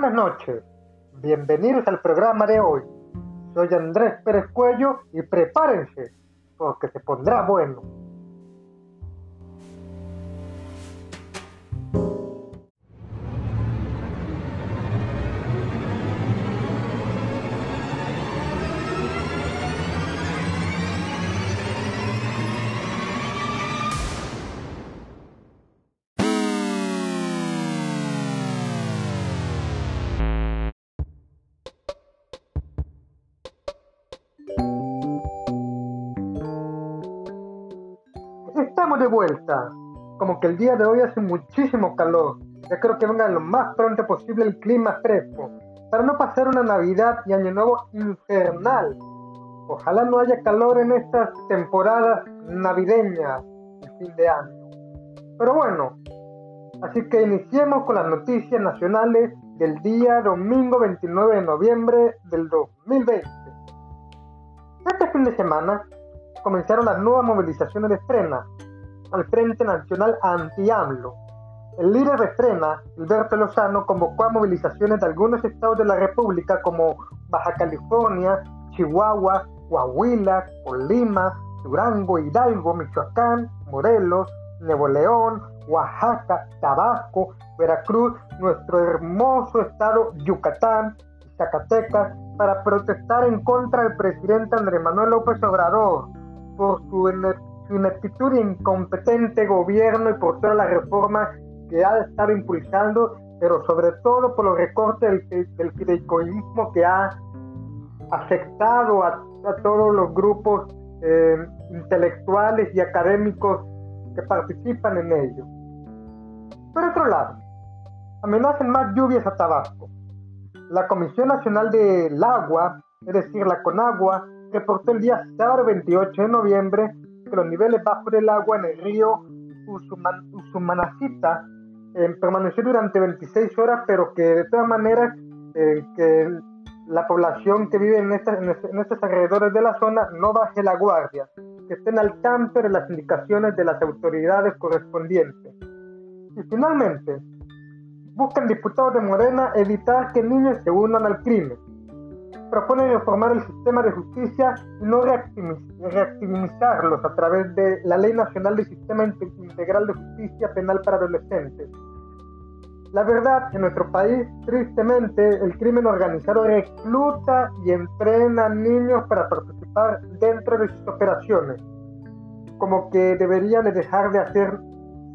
buenas noches. Bienvenidos al programa de hoy. Soy Andrés Pérez Cuello y prepárense, porque se pondrá bueno. De vuelta. Como que el día de hoy hace muchísimo calor. Ya creo que venga lo más pronto posible el clima fresco. Para no pasar una Navidad y Año Nuevo infernal. Ojalá no haya calor en estas temporadas navideñas y fin de año. Pero bueno, así que iniciemos con las noticias nacionales del día domingo 29 de noviembre del 2020. Este fin de semana comenzaron las nuevas movilizaciones de Frena al Frente Nacional Anti-AMLO. El líder de Frena, Alberto Lozano, convocó a movilizaciones de algunos estados de la República como Baja California, Chihuahua, Coahuila, Colima, Durango, Hidalgo, Michoacán, Morelos, Nuevo León, Oaxaca, Tabasco, Veracruz, nuestro hermoso estado Yucatán Zacatecas para protestar en contra del presidente Andrés Manuel López Obrador por su ineptitud e incompetente gobierno y por todas las reformas que ha estado impulsando, pero sobre todo por los recortes del, del que ha afectado a, a todos los grupos eh, intelectuales y académicos que participan en ello. Por otro lado, amenazan más lluvias a Tabasco. La Comisión Nacional del Agua, es decir, la CONAGUA, reportó el día sábado 28 de noviembre que los niveles bajos del agua en el río Usuman, Usumanacita eh, permaneció durante 26 horas, pero que de todas maneras eh, que la población que vive en, en, en, estos alrededores de la zona no baje la guardia, que estén al tanto de las indicaciones de las autoridades correspondientes. Y finalmente, buscan diputados de Morena evitar que niños se unan al crimen proponen reformar el sistema de justicia y no reactivizarlos a través de la Ley Nacional del Sistema Integral de Justicia Penal para Adolescentes. La verdad, en nuestro país, tristemente, el crimen organizado recluta y entrena niños para participar dentro de sus operaciones. Como que deberían de dejar de hacer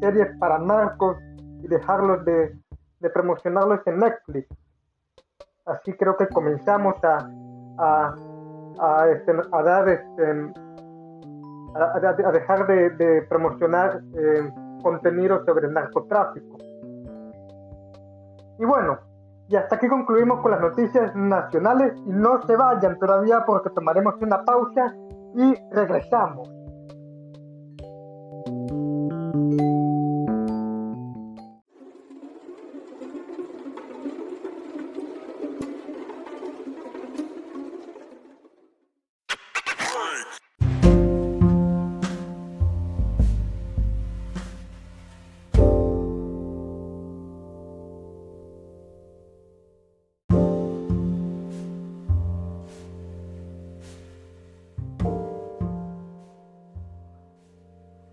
series para narcos y dejarlos de, de promocionarlos en Netflix así creo que comenzamos a, a, a, este, dar este, a, dejar de, de promocionar eh, contenido sobre el narcotráfico. Y bueno, y hasta aquí concluimos con las noticias nacionales y no se vayan todavía porque tomaremos una pausa y regresamos.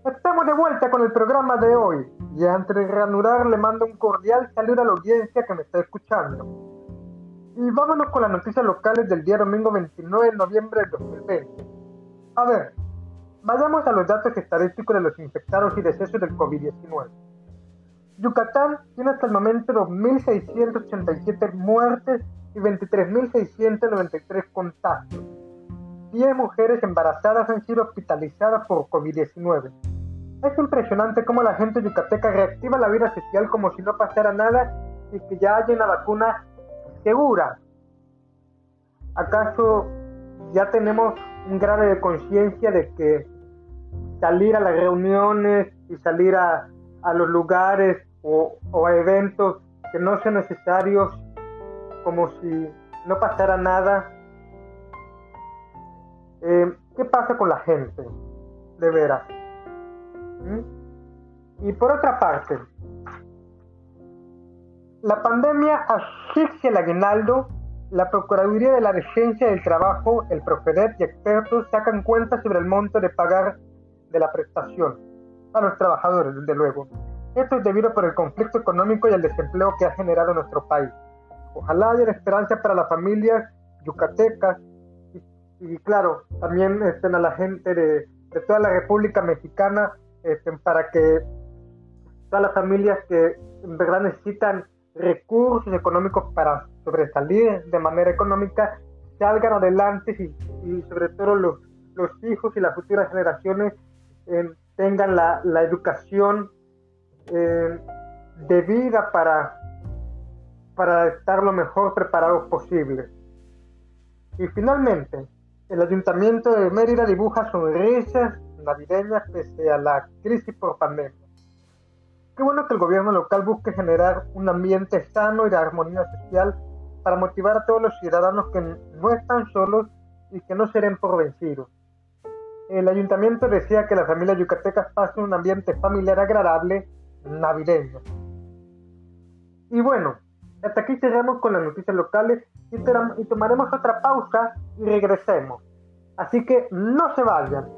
Estamos de vuelta con el programa de hoy y antes de reanudar le mando un cordial saludo a la audiencia que me está escuchando. Y vámonos con las noticias locales del día domingo 29 de noviembre de 2020. A ver, vayamos a los datos estadísticos de los infectados y decesos del COVID-19. Yucatán tiene hasta el momento 2.687 muertes y 23.693 contagios. 10 mujeres embarazadas han sido hospitalizadas por COVID-19 es impresionante cómo la gente yucateca reactiva la vida social como si no pasara nada y que ya haya una vacuna segura. ¿Acaso ya tenemos un grado de conciencia de que salir a las reuniones y salir a, a los lugares o, o, a eventos que no sean necesarios como si no pasara nada? Eh, ¿Qué pasa con la gente? De veras. Y por otra parte, La pandemia asfixia el aguinaldo. La Procuraduría de la Defensa del Trabajo, el Profedet y expertos sacan cuentas sobre el monto de pagar de la prestación a los trabajadores, desde luego. Esto es debido por el conflicto económico y el desempleo que ha generado nuestro país. Ojalá haya esperanza para las familias yucatecas y, claro, también estén a la gente de, toda la República Mexicana este, para que todas las familias que en verdad necesitan recursos económicos para sobresalir de manera económica salgan adelante y, sobre todo los, los, hijos y las futuras generaciones eh, tengan la, la educación eh, debida para, para estar lo mejor preparados posible. Y finalmente, el Ayuntamiento de Mérida dibuja sonrisas navideñas pese a la crisis por pandemia. Qué bueno que el gobierno local busque generar un ambiente sano y de armonía social para motivar a todos los ciudadanos que no están solos y que no serán por vencidos. El ayuntamiento desea que las familias yucatecas pasen un ambiente familiar agradable navideño. Y bueno, hasta aquí cerramos con las noticias locales y, tomaremos otra pausa y regresemos. Así que no se vayan.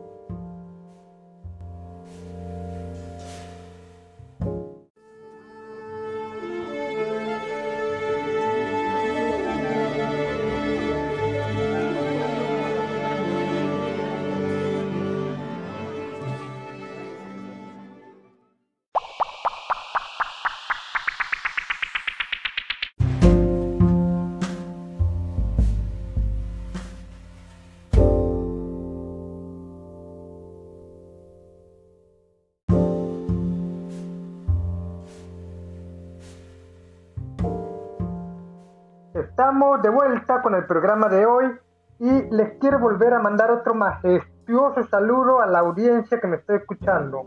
Estamos de vuelta con el programa de hoy y les quiero volver a mandar otro majestuoso saludo a la audiencia que me está escuchando.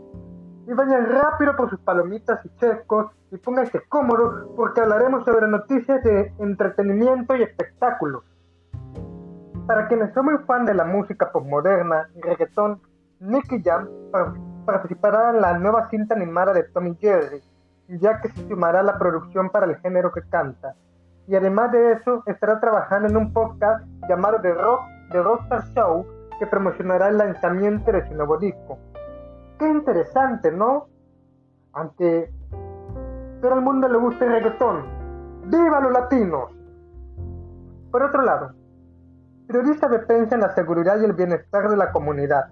Y vayan rápido por sus palomitas y chescos y pónganse cómodos porque hablaremos sobre noticias de entretenimiento y espectáculos. Para quienes son muy fan de la música postmoderna y reggaetón, Nicky Jam participará en la nueva cinta animada de Tommy Jerry, ya que se sumará la producción para el género que canta y además de eso estará trabajando en un podcast llamado The Rock, The Rockstar Show que promocionará el lanzamiento de su nuevo disco. Qué interesante, ¿no? Aunque pero al mundo le gusta el reggaetón. ¡Viva los latinos! Por otro lado, periodista de prensa en la seguridad y el bienestar de la comunidad.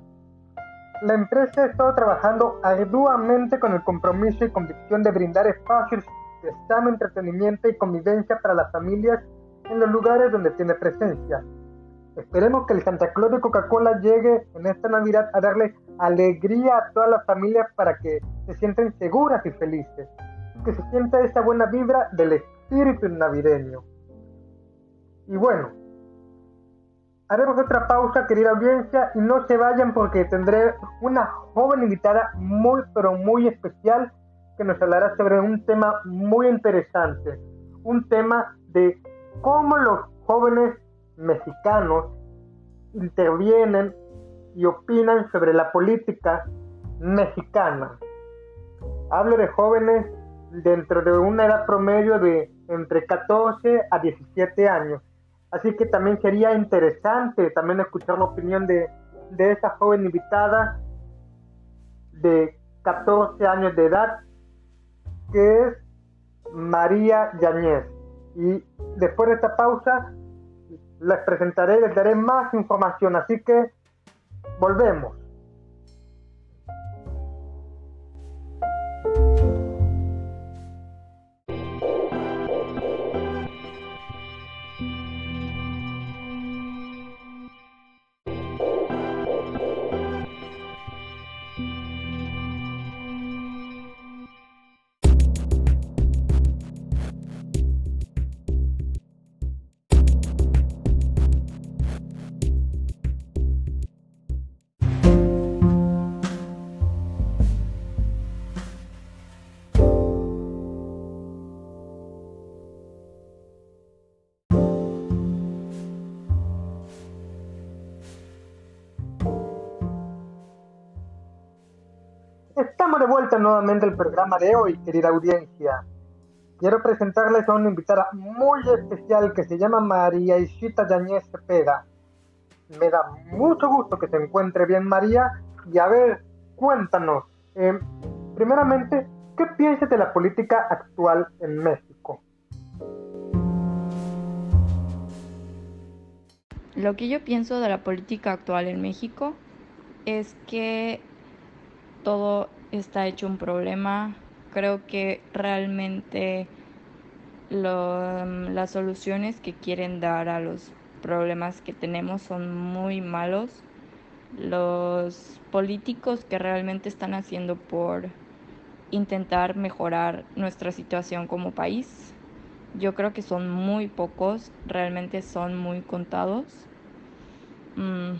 La empresa ha estado trabajando arduamente con el compromiso y convicción de brindar espacios sano entretenimiento y convivencia para las familias en los lugares donde tiene presencia. Esperemos que el Santa Claus de Coca-Cola llegue en esta Navidad a darle alegría a todas las familias para que se sienten seguras y felices. Que se sienta esa buena vibra del espíritu navideño. Y bueno, haremos otra pausa, querida audiencia, y no se vayan porque tendré una joven invitada muy, pero muy especial que nos hablará sobre un tema muy interesante, un tema de cómo los jóvenes mexicanos intervienen y opinan sobre la política mexicana. Hablo de jóvenes dentro de una edad promedio de entre 14 a 17 años. Así que también sería interesante también escuchar la opinión de, de esa joven invitada de 14 años de edad que es María Yañez. Y después de esta pausa les presentaré, les daré más información, así que volvemos. Estamos de vuelta nuevamente al programa de hoy, querida audiencia. quiero presentarles a una invitada muy especial que se llama María Isita Yañez Cepeda. Me da mucho gusto que se encuentre bien María y a ver, cuéntanos, eh, primeramente, ¿qué piensas de la política actual en México? Lo que yo pienso de la política actual en México es que todo está hecho un problema. Creo que realmente las soluciones que quieren dar a los problemas que tenemos son muy malos. Los políticos que realmente están haciendo por intentar mejorar nuestra situación como país, yo creo que son muy pocos, realmente son muy contados. Mm,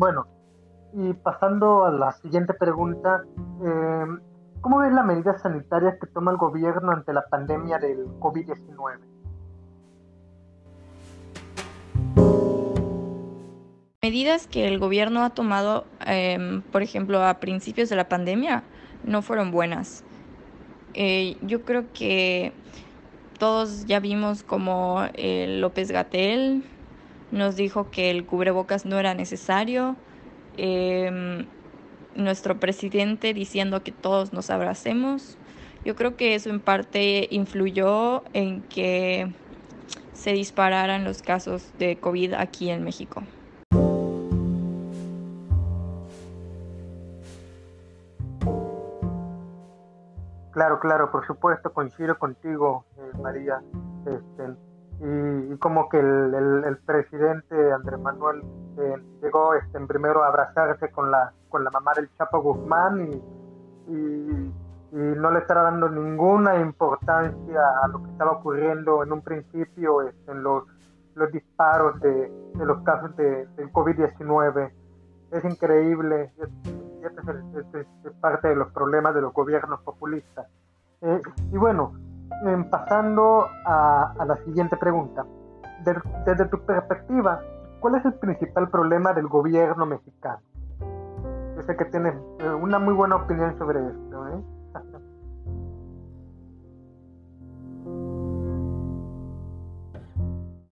Bueno, y pasando a la siguiente pregunta, eh, ¿cómo ves las medidas sanitarias que toma el gobierno ante la pandemia del COVID-19? Medidas que el gobierno ha tomado, em, por ejemplo, a principios de la pandemia, no fueron buenas. Eh, yo creo que todos ya vimos como eh, López Gatel nos dijo que el cubrebocas no era necesario, em, nuestro presidente diciendo que todos nos abracemos. Yo creo que eso en parte influyó en que se dispararan los casos de COVID aquí en México. Claro, claro, por supuesto, coincido contigo, eh, María. Este, y, como que el, presidente Andrés Manuel eh, llegó este, primero a abrazarse con la, con la mamá del Chapo Guzmán y, y, no le estaba dando ninguna importancia a lo que estaba ocurriendo en un principio este, en los, los disparos de, de los casos de, del COVID-19. Es increíble, y este es, parte de los problemas de los gobiernos populistas. Eh, y bueno, pasando a, la siguiente pregunta. desde tu perspectiva, ¿cuál es el principal problema del gobierno mexicano? Yo sé que tienes eh, una muy buena opinión sobre esto. ¿eh?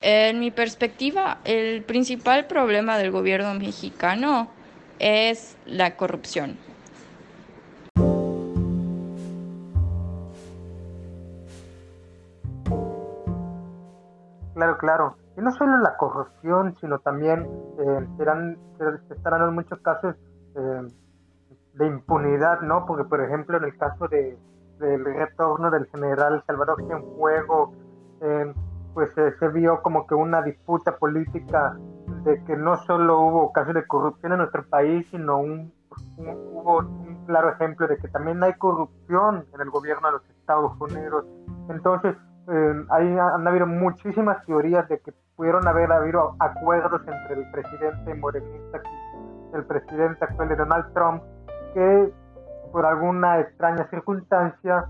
En mi perspectiva, el principal problema del gobierno mexicano es la corrupción. Claro, claro. Y no solo la corrupción, sino también eh, serán, estarán en muchos casos eh, de impunidad, ¿no? Porque, por ejemplo, en el caso de, del retorno del general Salvador Cienfuegos, eh, pues se vio como que una disputa política de que no solo hubo casos de corrupción en nuestro país, sino un, hubo un claro ejemplo de que también hay corrupción en el gobierno de los Estados Unidos. Entonces, eh, ahí han habido muchísimas teorías de que pudieron haber habido acuerdos entre el presidente morenista y el presidente actual de Donald Trump, que por alguna extraña circunstancia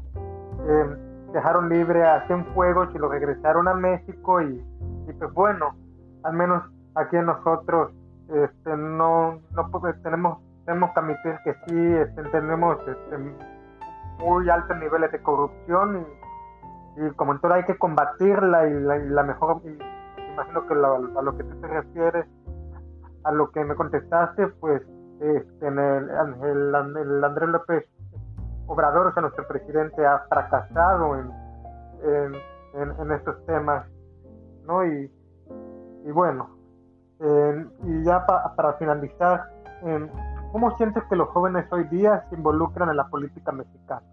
eh, dejaron libre a Cienfuegos y lo regresaron a México y, pues bueno, al menos aquí nosotros este, no, no tenemos, tenemos que admitir que sí este, tenemos este, muy altos niveles de corrupción y y como en todo hay que combatirla y la, mejor, imagino que a lo que tú te refieres, a lo que me contestaste, pues este, en el, Andrés López Obrador, o sea, nuestro presidente ha fracasado en, estos temas, ¿no? Y, y bueno, y ya para finalizar, ¿cómo sientes que los jóvenes hoy día se involucran en la política mexicana?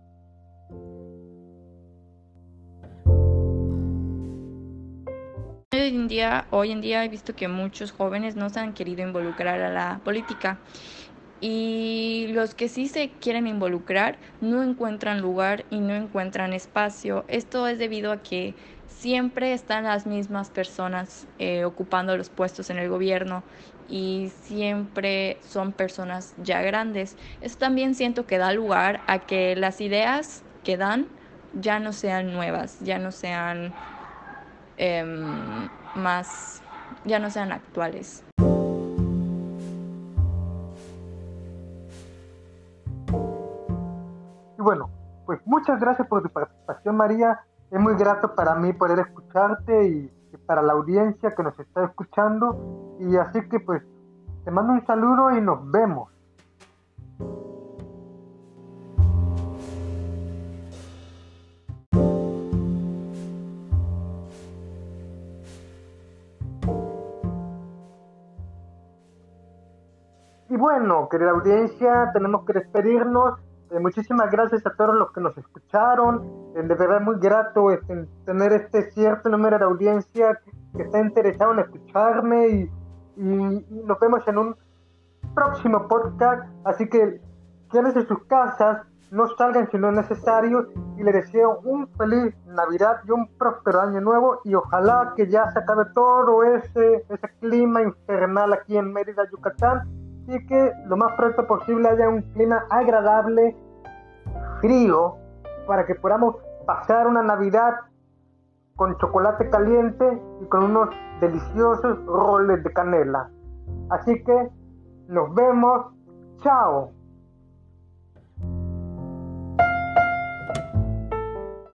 Hoy en, día, hoy en día he visto que muchos jóvenes no se han querido involucrar a la política y los que sí se quieren involucrar no encuentran lugar y no encuentran espacio. Esto es debido a que siempre están las mismas personas eh, ocupando los puestos en el gobierno y siempre son personas ya grandes. Esto también siento que da lugar a que las ideas que dan ya no sean nuevas, ya no sean Em, más, ya no sean actuales. Y bueno, pues muchas gracias por tu participación María. Es muy grato para mí poder escucharte y para la audiencia que nos está escuchando. Y así que pues te mando un saludo y nos vemos. Bueno, querida audiencia, tenemos que despedirnos. Eh, muchísimas gracias a todos los que nos escucharon. Eh, de verdad muy grato este, tener este cierto número de audiencia que, está interesado en escucharme y, y, nos vemos en un próximo podcast. Así que quédense en sus casas, no salgan si no es necesario y les deseo un feliz Navidad y un próspero año nuevo y ojalá que ya se acabe todo ese, ese clima infernal aquí en Mérida, Yucatán y que lo más pronto posible haya un clima agradable, frío, para que podamos pasar una Navidad con chocolate caliente y con unos deliciosos roles de canela. Así que nos vemos. Chao.